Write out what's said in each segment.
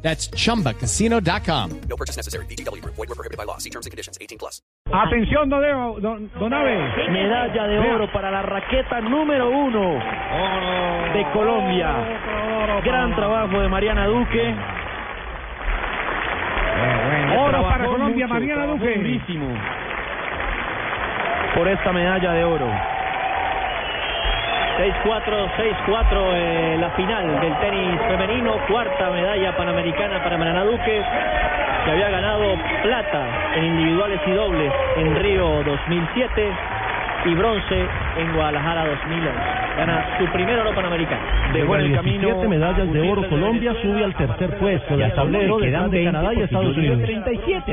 That's chumbacasino.com. No purchase necessary. BGW. Void were prohibited by law. See terms and conditions. 18 plus. Atención, don, Leo, don, don Abe. Medalla de Vea. oro para la raqueta número uno de Colombia. Gran trabajo de Mariana Duque. Oro para Colombia, mucho, Mariana Duque. durísimo por esta medalla de oro. 6-4, 6-4 eh, la final del tenis femenino, cuarta medalla panamericana para Mariana Duque, que había ganado plata en individuales y dobles en Río 2007 y bronce en Guadalajara 2011. Gana su primer oro panamericano. Dejó en el camino 17 medallas de oro, Colombia sube al tercer puesto del tablero de 20 Canadá y Estados Unidos. 37,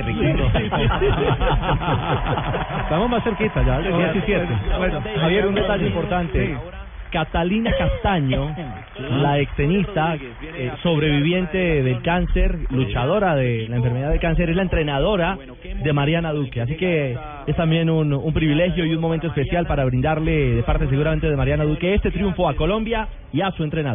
Estamos más cerquita ya, del 17. Bueno, Javier, un detalle importante. Catalina Castaño, la extenista, eh, sobreviviente del cáncer, luchadora de la enfermedad del cáncer, es la entrenadora de Mariana Duque. Así que es también un, un privilegio y un momento especial para brindarle de parte seguramente de Mariana Duque este triunfo a Colombia y a su entrenador.